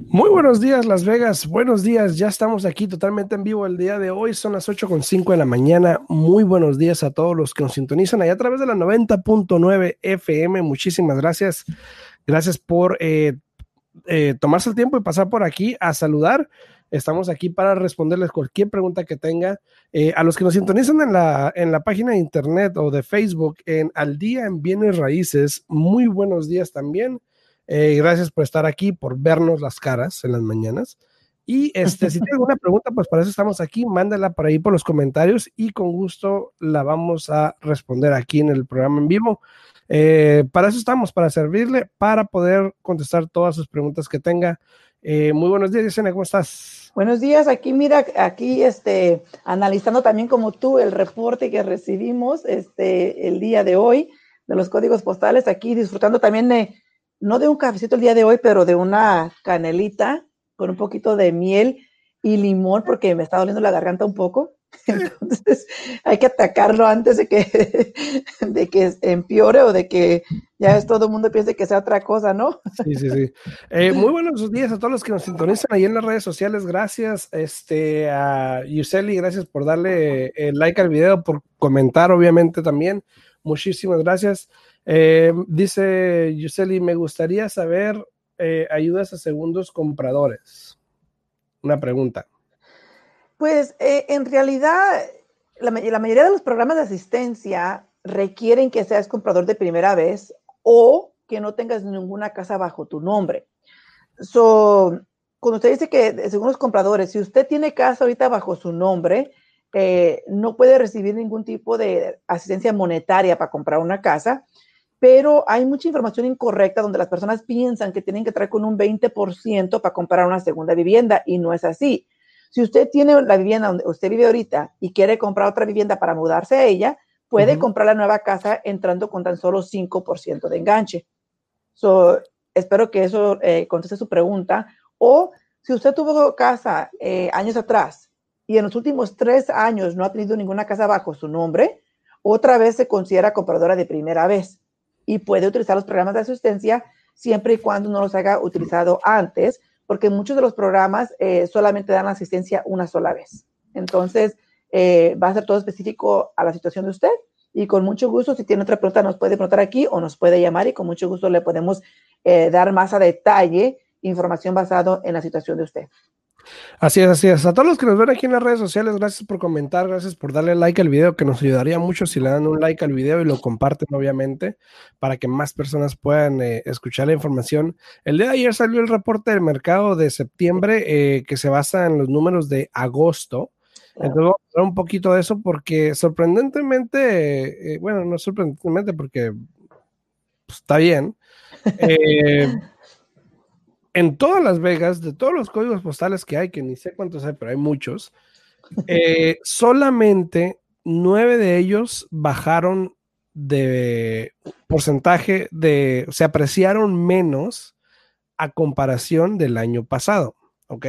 Muy buenos días, Las Vegas. Buenos días. Ya estamos aquí totalmente en vivo el día de hoy. Son las 8.5 de la mañana. Muy buenos días a todos los que nos sintonizan allá a través de la 90.9 FM. Muchísimas gracias. Gracias por eh, eh, tomarse el tiempo y pasar por aquí a saludar. Estamos aquí para responderles cualquier pregunta que tenga. Eh, a los que nos sintonizan en la, en la página de internet o de Facebook en Al Día en Bienes Raíces, muy buenos días también. Eh, gracias por estar aquí, por vernos las caras en las mañanas. Y este, si tiene alguna pregunta, pues para eso estamos aquí. Mándala por ahí por los comentarios y con gusto la vamos a responder aquí en el programa en vivo. Eh, para eso estamos, para servirle, para poder contestar todas sus preguntas que tenga. Eh, muy buenos días, Yesenia, ¿cómo estás? Buenos días, aquí mira, aquí este, analizando también como tú el reporte que recibimos este, el día de hoy de los códigos postales, aquí disfrutando también de, no de un cafecito el día de hoy, pero de una canelita con un poquito de miel y limón porque me está doliendo la garganta un poco. Entonces hay que atacarlo antes de que, de que empeore o de que ya es todo el mundo piense que sea otra cosa, ¿no? Sí, sí, sí. Eh, muy buenos días a todos los que nos sintonizan ahí en las redes sociales. Gracias este, a Yuseli, gracias por darle el like al video, por comentar, obviamente también. Muchísimas gracias. Eh, dice Yuseli, me gustaría saber eh, ayudas a segundos compradores. Una pregunta. Pues eh, en realidad, la, mayoría de los programas de asistencia requieren que seas comprador de primera vez o que no tengas ninguna casa bajo tu nombre. So, cuando usted dice que según los compradores, si usted tiene casa ahorita bajo su nombre, no puede recibir ningún tipo de asistencia monetaria para comprar una casa, pero hay mucha información incorrecta donde las personas piensan que tienen que traer con un 20% para comprar una segunda vivienda y no es así. Si usted tiene la vivienda donde usted vive ahorita y quiere comprar otra vivienda para mudarse a ella, puede comprar la nueva casa entrando con tan solo 5% de enganche. So, espero que eso eh, conteste su pregunta. O si usted tuvo casa eh, años atrás y en los últimos tres años no ha tenido ninguna casa bajo su nombre, otra vez se considera compradora de primera vez y puede utilizar los programas de asistencia siempre y cuando no los haya utilizado antes porque muchos de los programas eh, solamente dan asistencia una sola vez. Entonces, eh, va a ser todo específico a la situación de usted y con mucho gusto, si tiene otra pregunta, nos puede preguntar aquí o nos puede llamar y con mucho gusto le podemos eh, dar más a detalle información basado en la situación de usted. Así es, así es. A todos los que nos ven aquí en las redes sociales, gracias por comentar, gracias por darle like al video, que nos ayudaría mucho si le dan un like al video y lo comparten, obviamente, para que más personas puedan eh, escuchar la información. El día de ayer salió el reporte del mercado de septiembre eh, que se basa en los números de agosto. Entonces vamos a hablar un poquito de eso porque sorprendentemente, eh, bueno, no sorprendentemente porque pues, está bien. en todas Las Vegas, de todos los códigos postales que hay, que ni sé cuántos hay, pero hay muchos, eh, solamente nueve de ellos bajaron de porcentaje de, se apreciaron menos a comparación del año pasado, ¿ok?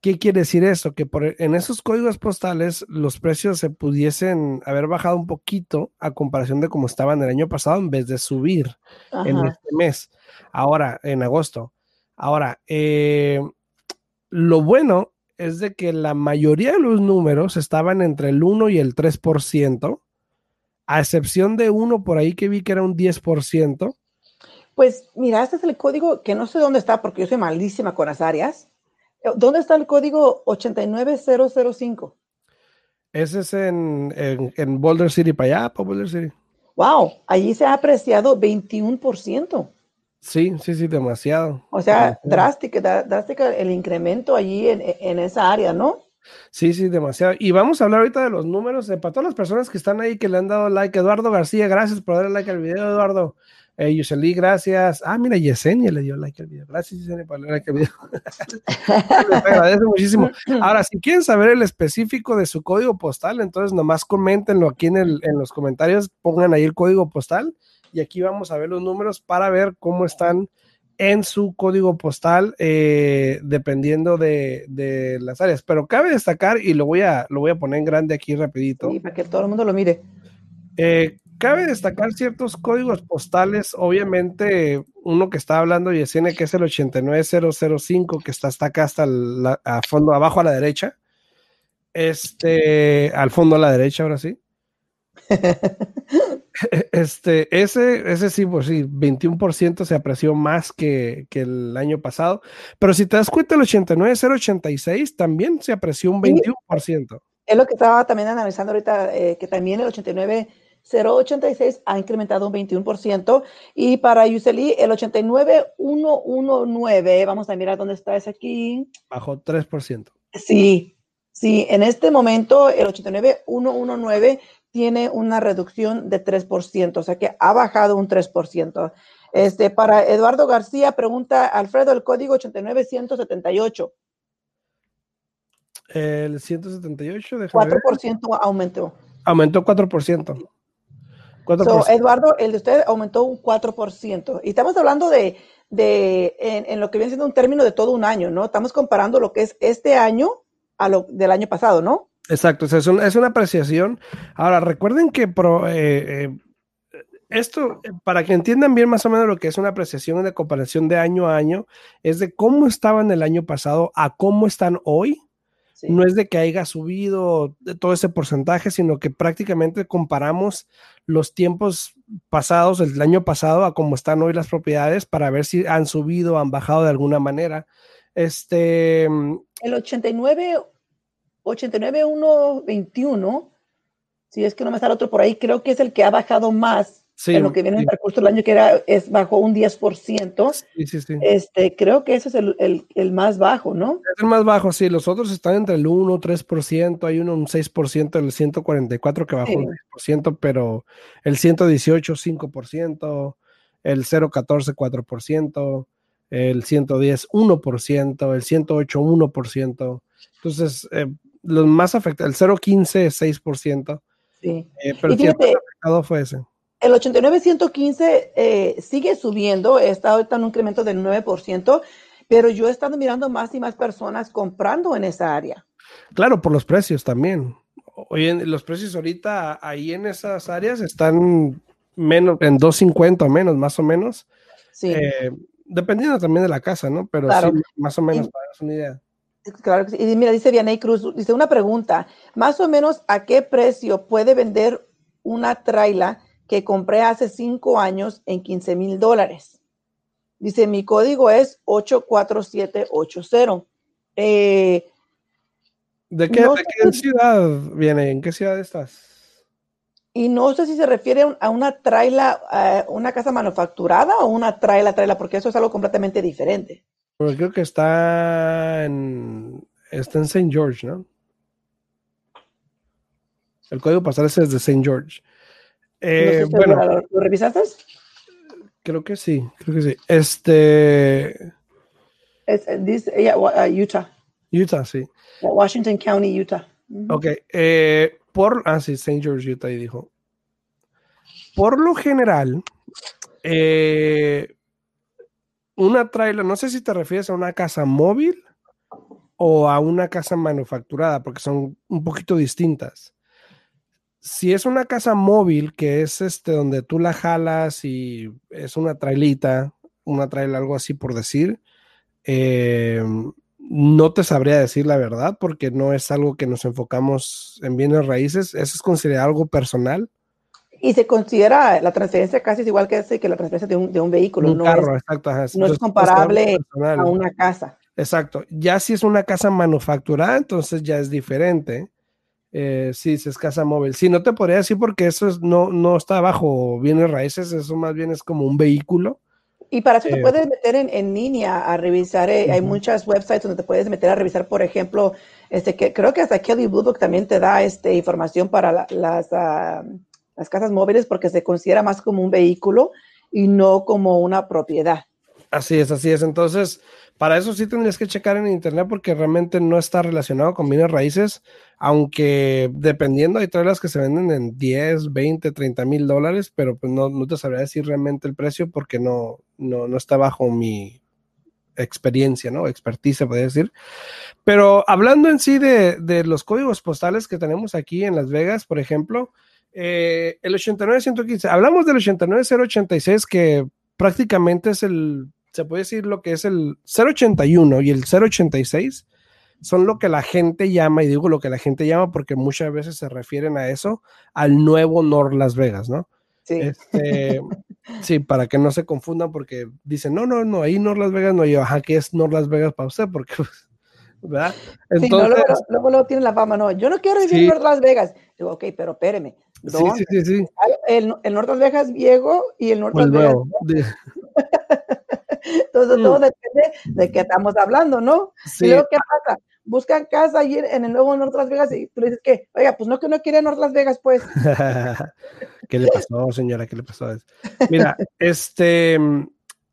¿Qué quiere decir esto? Que por, en esos códigos postales los precios se pudiesen haber bajado un poquito a comparación de cómo estaban el año pasado en vez de subir en este mes, ahora en agosto. Ahora, eh, lo bueno es de que la mayoría de los números estaban entre el 1 y el 3%, a excepción de uno por ahí que vi que era un 10%. Pues mira, este es el código que no sé dónde está porque yo soy malísima con las áreas. ¿Dónde está el código 89005? Ese es en, en, Boulder City, para allá, para Boulder City. Wow, allí se ha apreciado 21%. Sí, sí, sí, demasiado. O sea, drástico, drástico el incremento allí en, esa área, ¿no? Sí, sí, demasiado. Y vamos a hablar ahorita de los números de para todas las personas que están ahí que le han dado like. Eduardo García, gracias por darle like al video, Eduardo. Eh, Yuseli, gracias. Ah, mira, Yesenia le dio like al video. Gracias, Yesenia, por darle like al video. Les agradezco muchísimo. Ahora, si quieren saber el específico de su código postal, entonces nomás coméntenlo aquí en, el, en los comentarios, pongan ahí el código postal y aquí vamos a ver los números para ver cómo están en su código postal eh, dependiendo de, de, las áreas. Pero cabe destacar, y lo voy a, lo voy a poner en grande aquí rapidito. Sí, para que todo el mundo lo mire. Eh, cabe destacar ciertos códigos postales, obviamente uno que está hablando Yesenia, que es el 89005, que está hasta acá, hasta el, a fondo, abajo a la derecha. Este, al fondo a la derecha, ahora sí. Este, ese, ese sí, pues sí, 21% se apreció más que, que, el año pasado. Pero si te das cuenta, el 89,086 también se apreció un 21%. Es lo que estaba también analizando ahorita, eh, que también el 89,086 ha incrementado un 21%. Y para Useli, el 89,119, vamos a mirar dónde está ese aquí. Bajó 3%. Sí, sí, en este momento el 89,119 tiene una reducción de 3%, o sea que ha bajado un 3%. Este, para Eduardo García, pregunta Alfredo, el código 89178. El 178, de 4% aumentó. Aumentó 4%. 4%. So, Eduardo, el de usted aumentó un 4%. Y estamos hablando de, de en, en, lo que viene siendo un término de todo un año, ¿no? Estamos comparando lo que es este año a lo del año pasado, ¿no? Exacto, es, un, es una apreciación. Ahora, recuerden que pro, eh, eh, esto, para que entiendan bien más o menos lo que es una apreciación de comparación de año a año, es de cómo estaban el año pasado a cómo están hoy. Sí. No es de que haya subido todo ese porcentaje, sino que prácticamente comparamos los tiempos pasados, el año pasado, a cómo están hoy las propiedades para ver si han subido o han bajado de alguna manera. Este. El 89 89121, si es que no me sale otro por ahí, creo que es el que ha bajado más sí, en lo que viene sí. en el recurso del año, que era, es, bajó un 10%. Sí, sí, sí. Este, creo que ese es el, el, el, más bajo, ¿no? Es el más bajo, sí. Los otros están entre el 1, 3%, hay uno un 6%, el 144 que bajó un 10%, pero el 118, 5%, el 014, 4%, el 110, 1%, el 108, 1%. Entonces, eh, los más afectados, el 015 es 6%. Sí. Eh, pero y fíjate, el afectado fue ese. El 89-115 eh, sigue subiendo, está ahorita en un incremento del 9%, pero yo he estado mirando más y más personas comprando en esa área. Claro, por los precios también. Oye, los precios ahorita ahí en esas áreas están menos, en 250 o menos, más o menos. Sí. Eh, dependiendo también de la casa, ¿no? Pero Claro. sí, más o menos, Y- para darse una idea. Claro que sí. Y mira, dice Vianey Cruz, dice una pregunta, más o menos a qué precio puede vender una traila que compré hace cinco años en 15 mil dólares. Dice, mi código es 84780. Eh, ¿De qué, No de qué ciudad viene? ¿En qué ciudad estás? y no sé si se refiere a un- a una traila, eh, una casa manufacturada o una traila, traila, porque eso es algo completamente diferente. Porque creo que está en, está en St. George, ¿no? El código postal es de St. George. No Eh, bueno, ¿Lo, lo revisaste? creo que sí, creo que sí. Este, Es, yeah, wa- uh, Utah, Utah, sí. Washington County, Utah. Ujú. Ok, eh, por, ah, sí, St. George, Utah, ahí dijo. Por lo general, eh, una trailer, no sé si te refieres a una casa móvil o a una casa manufacturada, porque son un poquito distintas. Si es una casa móvil, que es este donde tú la jalas y es una trailita, una trailer, algo así por decir, eh, no te sabría decir la verdad porque no es algo que nos enfocamos en bienes raíces. Eso es considerado algo personal. Y se considera la transferencia casi es igual que, ese- que la transferencia de un, de un vehículo, Un no, carro, es, exacto. ajá, no es comparable a una casa. Exacto. Ya si es una casa manufacturada, entonces ya es diferente. Eh, sí, si es casa móvil. Sí, no te podría decir porque eso es, no, no está bajo bienes raíces, eso más bien es como un vehículo. Y para eso Eh, te puedes meter en, en línea a revisar. eh, Hay Ujú. muchas websites donde te puedes meter a revisar, por ejemplo, este que creo que hasta Kelly Blue Book también te da este, información para la- las, ah, las casas móviles porque se considera más como un vehículo y no como una propiedad. Así es, así es. Entonces, para eso sí tendrías que checar en internet porque realmente no está relacionado con bienes raíces, aunque dependiendo hay trailers que se venden en 10, 20, 30 mil dólares, pero pues no, no te sabría decir realmente el precio porque no, no, no está bajo mi experiencia, ¿no? Expertise, podría decir. Pero hablando en sí de, de, los códigos postales que tenemos aquí en Las Vegas, por ejemplo, eh, el 89115, hablamos del 89086 que prácticamente es el se puede decir lo que es el 081 y el 086 son lo que la gente llama, y digo lo que la gente llama porque muchas veces se refieren a eso, al nuevo Nord Las Vegas, ¿no? Sí. Este, sí, para que no se confundan porque dicen, no, no, no, ahí Nord Las Vegas no, yo, ajá, ¿qué es Nord Las Vegas para usted? Porque, ¿verdad? Entonces, sí, no, luego, luego, luego, tiene la fama, no, yo no quiero vivir sí. en Las Vegas. Digo, ok, pero espéreme. Sí, sí, sí, sí. El, el Nord Las Vegas viejo y el Nord Las Vegas. Entonces, todo depende de qué estamos hablando, ¿no? Sí. Y luego, ¿qué pasa? Buscan casa ahí en el nuevo North Las Vegas y tú le dices que, oiga, pues no que no quiere North Las Vegas, pues. ¿Qué le pasó, señora? ¿Qué le pasó? Mira, este,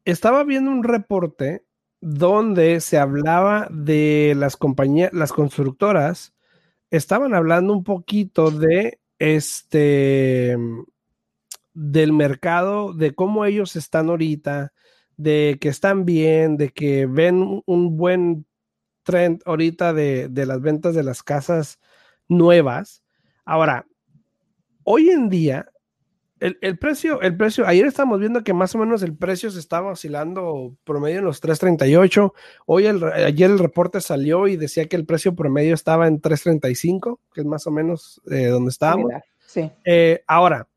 estaba viendo un reporte donde se hablaba de las compañías, las constructoras, estaban hablando un poquito de este, del mercado, de cómo ellos están ahorita, de que están bien, de que ven un buen trend ahorita de, de, las ventas de las casas nuevas. Ahora, hoy en día, el, el, precio, el precio, ayer estamos viendo que más o menos el precio se estaba oscilando promedio en los 3.38. Hoy, el, ayer el reporte salió y decía que el precio promedio estaba en 3.35, que es más o menos eh, donde estábamos. Sí. Eh, ahora,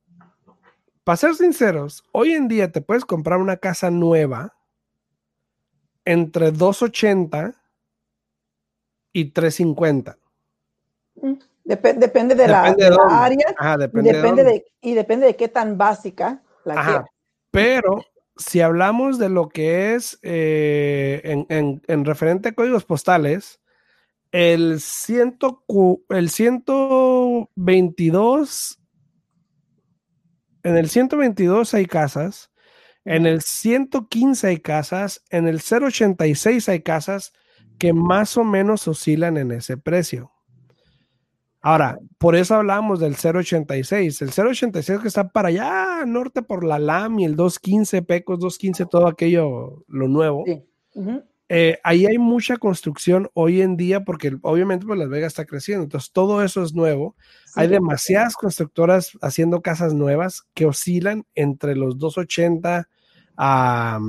para ser sinceros, hoy en día te puedes comprar una casa nueva entre 280 y 350. Dep depende de Depende la, de de la área Ajá, depende, depende, de de, y depende de qué tan básica la Ajá. Pero si hablamos de lo que es eh, en, en, en, referente a códigos postales, el, ciento, el 122, en el 122 hay casas, en el 115 hay casas, en el 086 hay casas que más o menos oscilan en ese precio. Ahora, por eso hablamos del 086. El 086 que está para allá norte por la LAM y el 215, Pecos 215, todo aquello, lo nuevo. Sí. Uh -huh. eh, ahí hay mucha construcción hoy en día porque obviamente pues, Las Vegas está creciendo. Entonces todo eso es nuevo. Sí, hay demasiadas constructoras haciendo casas nuevas que oscilan entre los 280 a,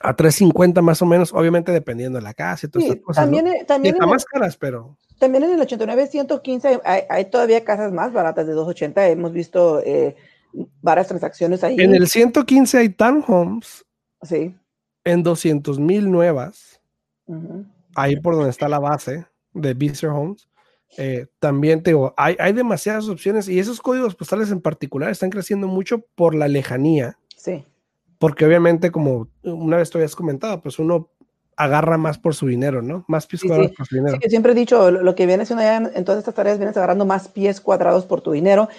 a 350 más o menos, obviamente dependiendo de la casa y todas sí, estas cosas. También, ¿no? también Están más caras, pero... También en el 89, 115 hay, hay, todavía casas más baratas de 280. Hemos visto eh, varias transacciones ahí. En el 115 hay townhomes. Sí. En 200 mil nuevas. Uh -huh. Ahí por donde está la base de Beaster Homes. Eh, también te digo, hay, hay demasiadas opciones y esos códigos postales en particular están creciendo mucho por la lejanía. Sí. Porque obviamente, como una vez tú habías comentado, pues uno agarra más por su dinero, ¿no? Más pies sí, cuadrados sí. por su dinero. Sí, siempre he dicho, lo que viene haciendo allá en, en, todas estas tareas, vienes agarrando más pies cuadrados por tu dinero.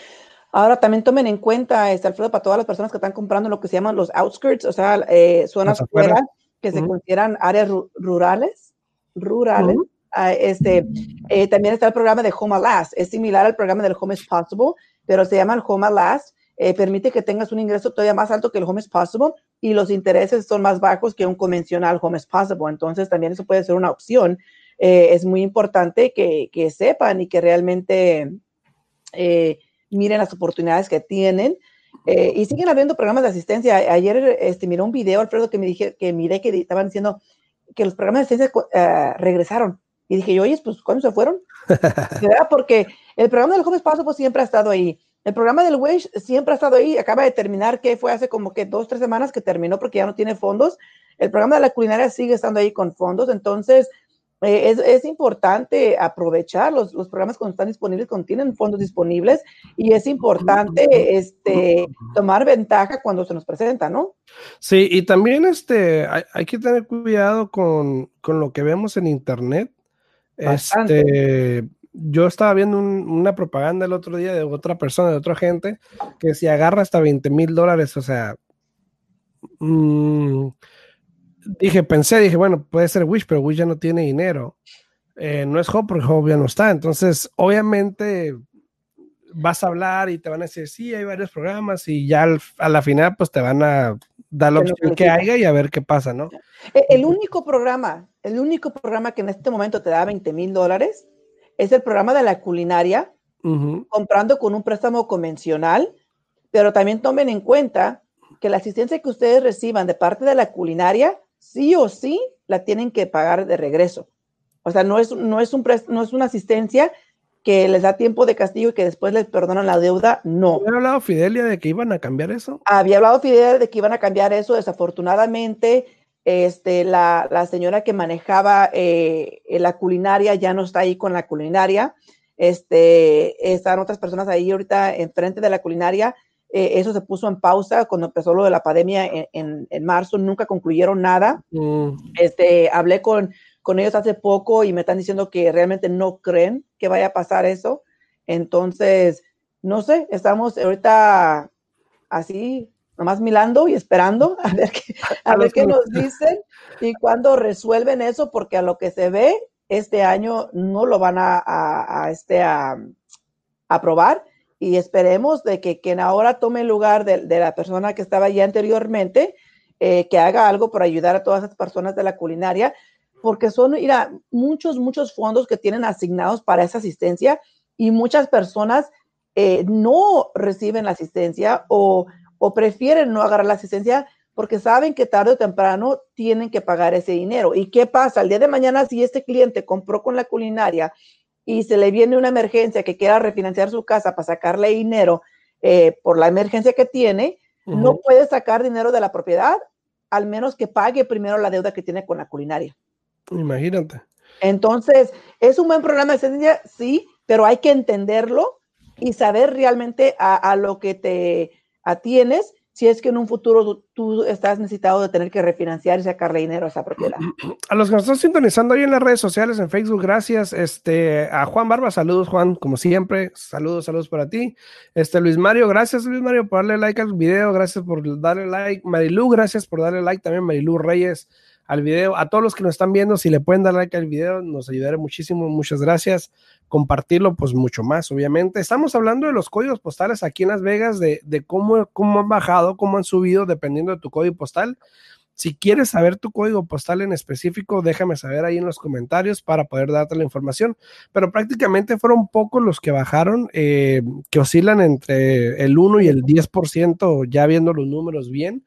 Ahora también tomen en cuenta, este, Alfredo, para todas las personas que están comprando lo que se llaman los outskirts, o sea, eh, zonas fuera, que se uh -huh. consideran áreas ru rurales, rurales. Uh -huh. uh, este, eh, también está el programa de Home Last, es similar al programa del Home is Possible, pero se llama el Home Last. Eh, permite que tengas un ingreso todavía más alto que el Home is Possible y los intereses son más bajos que un convencional Home is Possible. Entonces, también eso puede ser una opción. Eh, es muy importante que, que, sepan y que realmente eh, miren las oportunidades que tienen. Eh, y siguen habiendo programas de asistencia. Ayer este, miré un video, Alfredo, que me dije que miré que estaban diciendo que los programas de asistencia uh, regresaron. Y dije oye, pues, ¿cuándo se fueron? ¿verdad? Porque el programa del Home is Possible siempre ha estado ahí. El programa del Wish siempre ha estado ahí, acaba de terminar, que fue hace como que dos, tres semanas que terminó porque ya no tiene fondos. El programa de la culinaria sigue estando ahí con fondos, entonces eh, es, es, importante aprovechar los, los, programas cuando están disponibles, cuando tienen fondos disponibles, y es importante este, tomar ventaja cuando se nos presenta, ¿no? Sí, y también este, hay, hay que tener cuidado con, con, lo que vemos en Internet. Bastante. Este, yo estaba viendo un, una propaganda el otro día de otra persona, de otra gente, que si agarra hasta 20 mil dólares, o sea, mm, dije, pensé, dije, bueno, puede ser Wish, pero Wish ya no tiene dinero. Eh, no es Hope porque Hope ya no está. Entonces, obviamente, vas a hablar y te van a decir, sí, hay varios programas y ya a la final, pues te van a dar la opción que haya y a ver qué pasa, ¿no? E, el único programa, el único programa que en este momento te da 20 mil dólares es el programa de la culinaria, comprando con un préstamo convencional, pero también tomen en cuenta que la asistencia que ustedes reciban de parte de la culinaria, sí o sí, la tienen que pagar de regreso. O sea, no es, no es, un, no es una asistencia que les da tiempo de castigo y que después les perdonan la deuda, no. ¿Había hablado Fidelia de que iban a cambiar eso? Había hablado Fidelia de que iban a cambiar eso. Desafortunadamente, este, la, la señora que manejaba eh, la culinaria ya no está ahí con la culinaria. Este, están otras personas ahí ahorita enfrente de la culinaria. Eh, eso se puso en pausa cuando empezó lo de la pandemia en, en, marzo. Nunca concluyeron nada. Mm. Este, hablé con con ellos hace poco y me están diciendo que realmente no creen que vaya a pasar eso. Entonces, no sé, estamos ahorita así, nomás mirando y esperando a ver qué, a ver qué nos dicen y cuando resuelven eso, porque a lo que se ve, este año no lo van a, a, este, a, aprobar y esperemos de que quien ahora tome el lugar de, la persona que estaba allí anteriormente, eh, que haga algo para ayudar a todas esas personas de la culinaria, porque son, mira, muchos, muchos fondos que tienen asignados para esa asistencia y muchas personas eh, no reciben la asistencia o, o prefieren no agarrar la asistencia porque saben que tarde o temprano tienen que pagar ese dinero. ¿Y qué pasa? El día de mañana, si este cliente compró con la culinaria y se le viene una emergencia que quiera refinanciar su casa para sacarle dinero eh, por la emergencia que tiene, no puede sacar dinero de la propiedad al menos que pague primero la deuda que tiene con la culinaria. Imagínate. Entonces, ¿es un buen programa de ciencia? Sí, pero hay que entenderlo y saber realmente a, lo que te atienes si es que en un futuro tú, estás necesitado de tener que refinanciar y sacarle dinero a esa propiedad. A los que nos están sintonizando ahí en las redes sociales, en Facebook, gracias. Este, a Juan Barba, saludos Juan, como siempre, saludos, saludos para ti. Este, Luis Mario, gracias Luis Mario por darle like al video, gracias por darle like. Marilu, gracias por darle like también, Marilu Reyes al video. A todos los que nos están viendo, si le pueden dar like al video, nos ayudará muchísimo. Muchas gracias. Compartirlo, pues mucho más, obviamente. Estamos hablando de los códigos postales aquí en Las Vegas, de, cómo, cómo han bajado, cómo han subido, dependiendo de tu código postal. Si quieres saber tu código postal en específico, déjame saber ahí en los comentarios para poder darte la información. Pero prácticamente fueron pocos los que bajaron, eh, que oscilan entre el 1 y el 10%, ya viendo los números bien.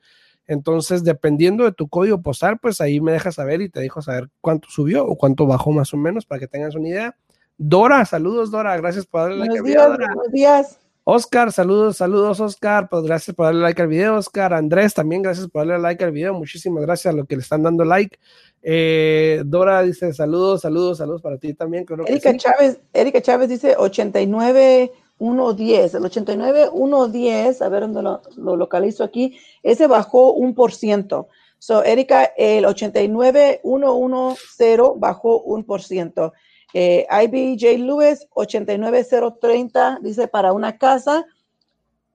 Entonces, dependiendo de tu código postal, pues ahí me dejas saber y te dejo saber cuánto subió o cuánto bajó más o menos para que tengas una idea. Dora, saludos Dora, gracias por darle like al video. Buenos días. Oscar, saludos, saludos Oscar, pues gracias por darle like al video, Oscar. Andrés, también gracias por darle like al video, muchísimas gracias a los que le están dando like. Eh, Dora dice saludos, saludos, saludos para ti también. Erika Chávez, Erika Chávez dice 89 1.10, el 89, 1.10, a ver dónde lo, localizo aquí, ese bajó un por ciento. So, Erika, el 89, 110 bajó un por ciento. Eh, IBJ Lewis, 89030, dice para una casa,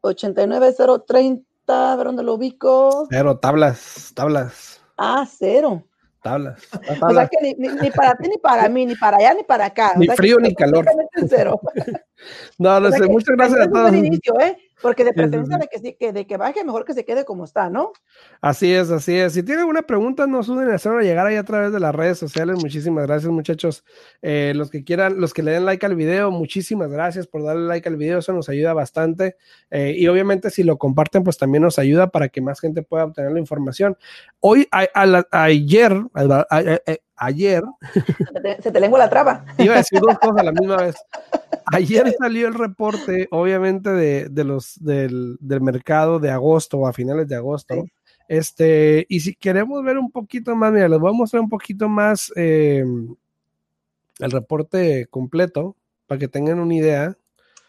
89030, a ver dónde lo ubico. Cero, tablas, tablas. Ah, cero. Tablas. O sea que ni, ni, para ti, ni para mí, ni para allá, ni para acá. Ni frío, ni calor. No, no sé, muchas gracias a todos. inicio, ¿eh? Porque de preferencia de, que, que, de que baje, mejor que se quede como está, ¿no? Así es, así es. Si tienen alguna pregunta, no suden a hacerlo llegar ahí a través de las redes sociales. Muchísimas gracias, muchachos. Eh, los que quieran, los que le den like al video, muchísimas gracias por darle like al video. Eso nos ayuda bastante. Eh, y obviamente, si lo comparten, pues también nos ayuda para que más gente pueda obtener la información. Hoy, ayer, ayer. Se te, lengua la traba. Iba a decir dos cosas a la misma vez. Ayer salió el reporte, obviamente, de, los del, mercado de agosto o a finales de agosto. Este, y si queremos ver un poquito más, mira, les voy a mostrar un poquito más em, el reporte completo para que tengan una idea.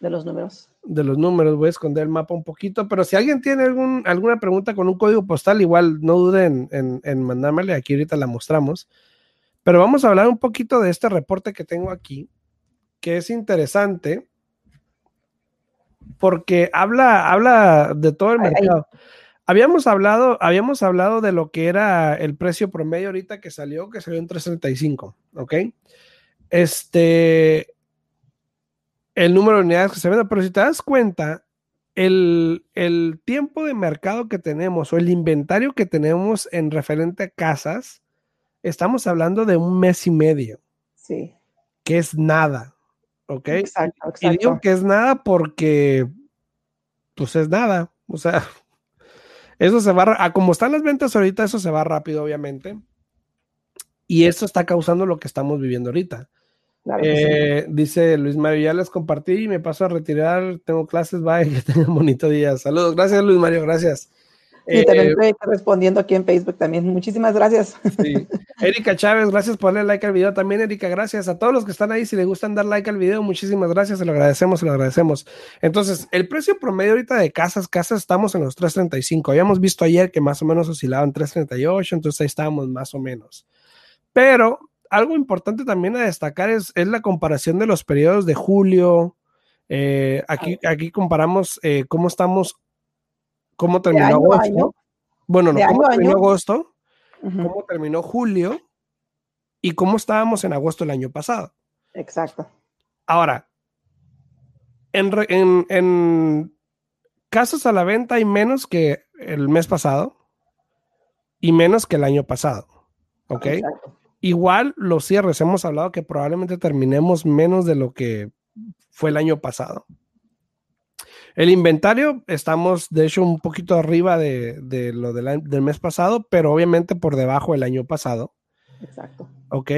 De los números. De los números, voy a esconder el mapa un poquito, pero si alguien tiene algún, alguna pregunta con un código postal, igual no duden en, en mandármela, aquí ahorita la mostramos. Pero vamos a hablar un poquito de este reporte que tengo aquí que es interesante porque habla, habla de todo el mercado. Habíamos hablado, habíamos hablado de lo que era el precio promedio ahorita que salió, que salió en 335, ¿ok? Este, el número de unidades que se venden, pero si te das cuenta, el, el, tiempo de mercado que tenemos o el inventario que tenemos en referente a casas, estamos hablando de un mes y medio. Sí. Que es nada. ¿Ok? Exacto, exacto. Y digo que es nada porque, pues es nada. O sea, eso se va, a como están las ventas ahorita, eso se va rápido, obviamente. Y eso está causando lo que estamos viviendo ahorita. Claro que sí. Eh, dice Luis Mario, ya les compartí y me paso a retirar, tengo clases, bye, que tengan bonito día. Saludos, gracias Luis Mario, gracias. Y también estoy respondiendo aquí en Facebook también. Muchísimas gracias. Sí. Erika Chávez, gracias por darle like al video. También, Erika, gracias a todos los que están ahí. Si les gustan dar like al video, muchísimas gracias. Se lo agradecemos, se lo agradecemos. Entonces, el precio promedio ahorita de casas, casas, estamos en los 335. Habíamos visto ayer que más o menos oscilaban 338, entonces ahí estábamos más o menos. Pero algo importante también a destacar es, es la comparación de los periodos de julio. Eh, aquí, aquí comparamos eh, cómo estamos cómo terminó año agosto. año. Bueno, no, cómo año terminó agosto, cómo terminó julio y cómo estábamos en agosto el año pasado. Exacto. Ahora, en, en, en casas a la venta hay menos que el mes pasado y menos que el año pasado. ¿Ok? Exacto. Igual los cierres, hemos hablado que probablemente terminemos menos de lo que fue el año pasado. El inventario, estamos de hecho un poquito arriba de, de lo del, año- del mes pasado, pero obviamente por debajo del año pasado. Exacto. ¿Ok?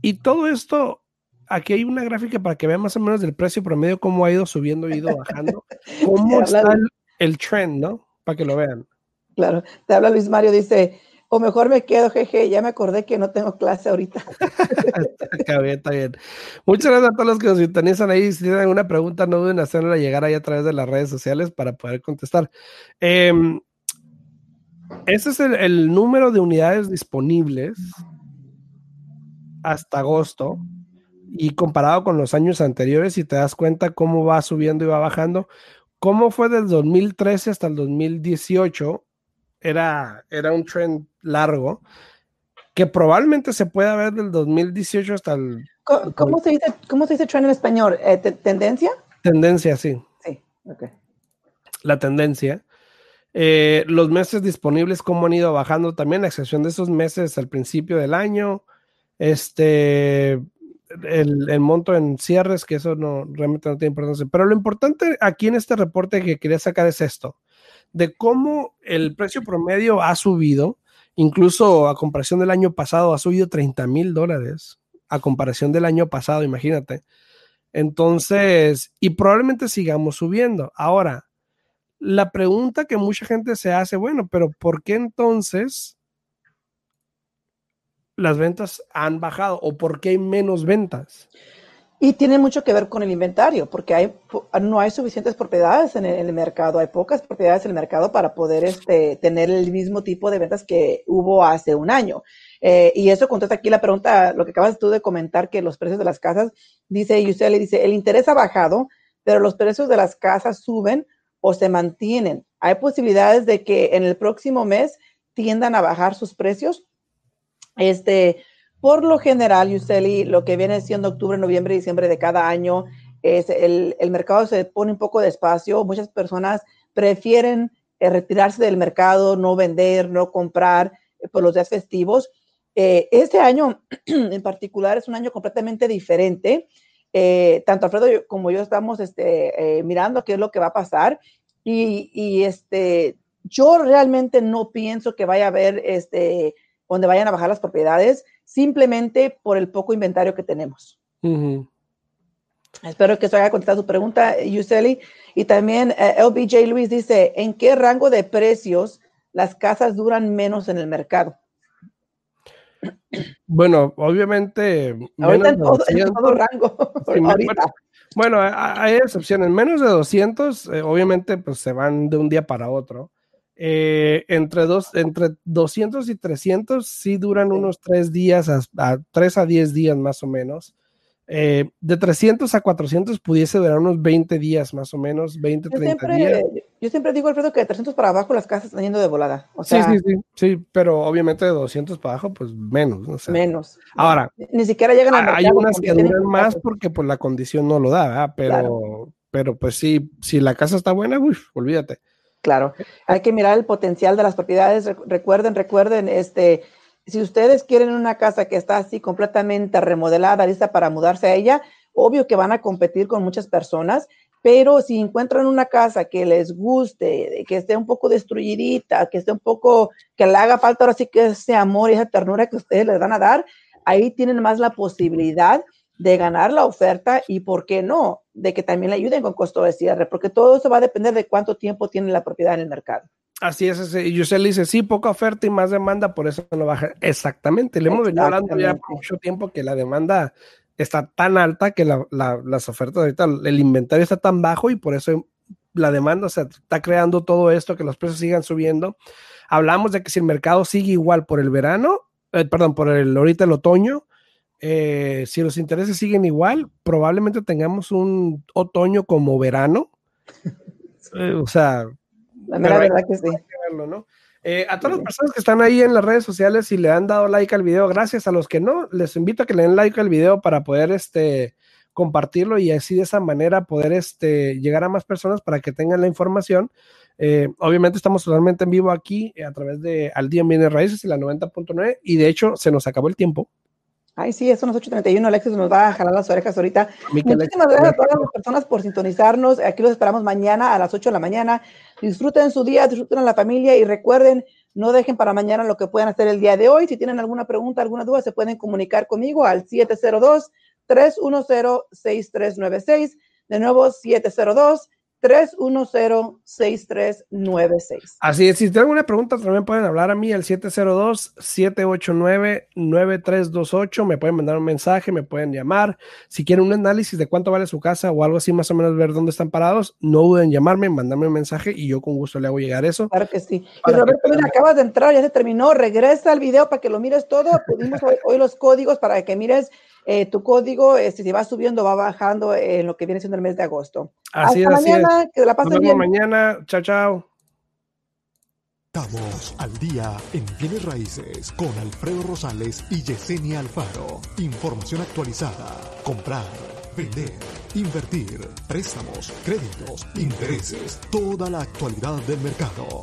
Y todo esto, aquí hay una gráfica para que vean más o menos del precio promedio, cómo ha ido subiendo, ha ido bajando, cómo está de- el, el trend, ¿no? Para que lo vean. Claro. Te habla Luis Mario, dice, o mejor me quedo, jeje, ya me acordé que no tengo clase ahorita. Está bien, está bien. Muchas gracias a todos los que nos sintonizan ahí. Si tienen alguna pregunta, no duden en hacerla llegar ahí a través de las redes sociales para poder contestar. Em, ese es el, el número de unidades disponibles hasta agosto y comparado con los años anteriores, si te das cuenta cómo va subiendo y va bajando, cómo fue del 2013 hasta el 2018, era, era un trend largo que probablemente se pueda ver del 2018 hasta el ¿Cómo se dice, cómo se dice trend en español? Eh, te- ¿Tendencia? tendencia, sí, Sí. Ok. la tendencia. Eh, los meses disponibles, cómo han ido bajando también, a excepción de esos meses al principio del año. Este, el, el monto en cierres, que eso no realmente no tiene importancia. Pero lo importante aquí en este reporte que quería sacar es esto, de cómo el precio promedio ha subido, incluso a comparación del año pasado, ha subido 30 mil dólares a comparación del año pasado, imagínate. Entonces, y probablemente sigamos subiendo. Ahora, la pregunta que mucha gente se hace, bueno, pero ¿por qué entonces las ventas han bajado o por qué hay menos ventas? Y tiene mucho que ver con el inventario, porque no hay suficientes propiedades en el, mercado, hay pocas propiedades en el mercado para poder este, tener el mismo tipo de ventas que hubo hace un año. Eh, y eso contesta aquí la pregunta, lo que acabas tú de comentar, que los precios de las casas, dice usted le dice, el interés ha bajado, pero los precios de las casas suben o se mantienen. Hay posibilidades de que en el próximo mes tiendan a bajar sus precios. Este, por lo general, Yuseli, lo que viene siendo octubre, noviembre, diciembre de cada año, es el, el mercado se pone un poco despacio. Muchas personas prefieren eh, retirarse del mercado, no vender, no comprar eh, por los días festivos. Eh, este año en particular es un año completamente diferente. Eh, tanto Alfredo como yo estamos este, eh, mirando qué es lo que va a pasar y, y, este, yo realmente no pienso que vaya a haber este, donde vayan a bajar las propiedades simplemente por el poco inventario que tenemos. Espero que eso haya contestado tu pregunta, Yuseli. Y también eh, LBJ Luis dice, ¿en qué rango de precios las casas duran menos en el mercado? Bueno, obviamente, Ahorita en todo, en 200, todo rango. Sí, ahorita. Bueno, ha- hay excepciones. Menos de 200, eh, obviamente, pues se van de un día para otro. Eh, entre, dos, entre 200 y 300 sí duran Sí. unos tres días, a, a 3 a 10 días más o menos. Eh, de 300 a 400 pudiese durar unos 20 días más o menos, 20, Yo 30 siempre, días. yo siempre digo, Alfredo, que de 300 para abajo las casas están yendo de volada. O Sí, sea, sí, sí, sí, pero obviamente de 200 para abajo, pues menos, ¿no? O sea, menos. Ahora, Ni siquiera llegan al hay unas que duran más porque pues la condición no lo da, ¿verdad? Pero, Claro. pero pues sí, si la casa está buena, uy, olvídate. Claro, hay que mirar el potencial de las propiedades. Re- Recuerden, recuerden, este, si ustedes quieren una casa que está así completamente remodelada, lista para mudarse a ella, obvio que van a competir con muchas personas, pero si encuentran una casa que les guste, que esté un poco destruidita, que esté un poco, que le haga falta ahora sí que ese amor y esa ternura que ustedes les van a dar, ahí tienen más la posibilidad de ganar la oferta y, ¿por qué no?, de que también le ayuden con costo de cierre, porque todo eso va a depender de cuánto tiempo tiene la propiedad en el mercado. Así es, y usted le dice, sí, poca oferta y más demanda, por eso no baja. Exactamente, le hemos venido hablando ya por mucho tiempo que la demanda está tan alta que la- la- las ofertas ahorita, el inventario está tan bajo y por eso la demanda se está creando todo esto, que los precios sigan subiendo. Hablamos de que si el mercado sigue igual por el verano, eh, perdón, por el ahorita el otoño, eh, si los intereses siguen igual, probablemente tengamos un otoño como verano. Eh, o sea, La mera Pero hay- verdad que sí. que verlo, ¿no? Eh, a todas las personas que están ahí en las redes sociales y le han dado like al video, gracias a los que no, les invito a que le den like al video para poder este compartirlo y así de esa manera poder este llegar a más personas para que tengan la información. Eh, obviamente estamos totalmente en vivo aquí eh, a través de Al Día en Bienes Raíces y la 90.9 y de hecho se nos acabó el tiempo. Ay, sí, son las 8.31. Alexis nos va a jalar las orejas ahorita. Muchísimas gracias a todas las personas por sintonizarnos. Aquí los esperamos mañana a las 8 de la mañana. Disfruten su día, disfruten a la familia y recuerden, no dejen para mañana lo que puedan hacer el día de hoy. Si tienen alguna pregunta, alguna duda, se pueden comunicar conmigo al 702-310-6396. De nuevo, 702-310-6396. Así es, si tienen alguna pregunta también pueden hablar a mí al 702-789-9328, me pueden mandar un mensaje, me pueden llamar. Si quieren un análisis de cuánto vale su casa o algo así, más o menos ver dónde están parados, no duden en llamarme, mandarme un mensaje y yo con gusto le hago llegar eso. Claro que sí. Y que Roberto, mira, acabas de entrar, ya se terminó. Regresa al video para que lo mires todo. Pedimos hoy, hoy los códigos para que mires eh, tu código. Este, si va subiendo, va bajando en lo que viene siendo el mes de agosto. Así es, Hasta así es. mañana, que la Nos pasen vemos bien. mañana. Chao, chao. Estamos al día en bienes raíces con Alfredo Rosales y Yesenia Alfaro. Información actualizada. Comprar, vender, invertir, préstamos, créditos, intereses, toda la actualidad del mercado.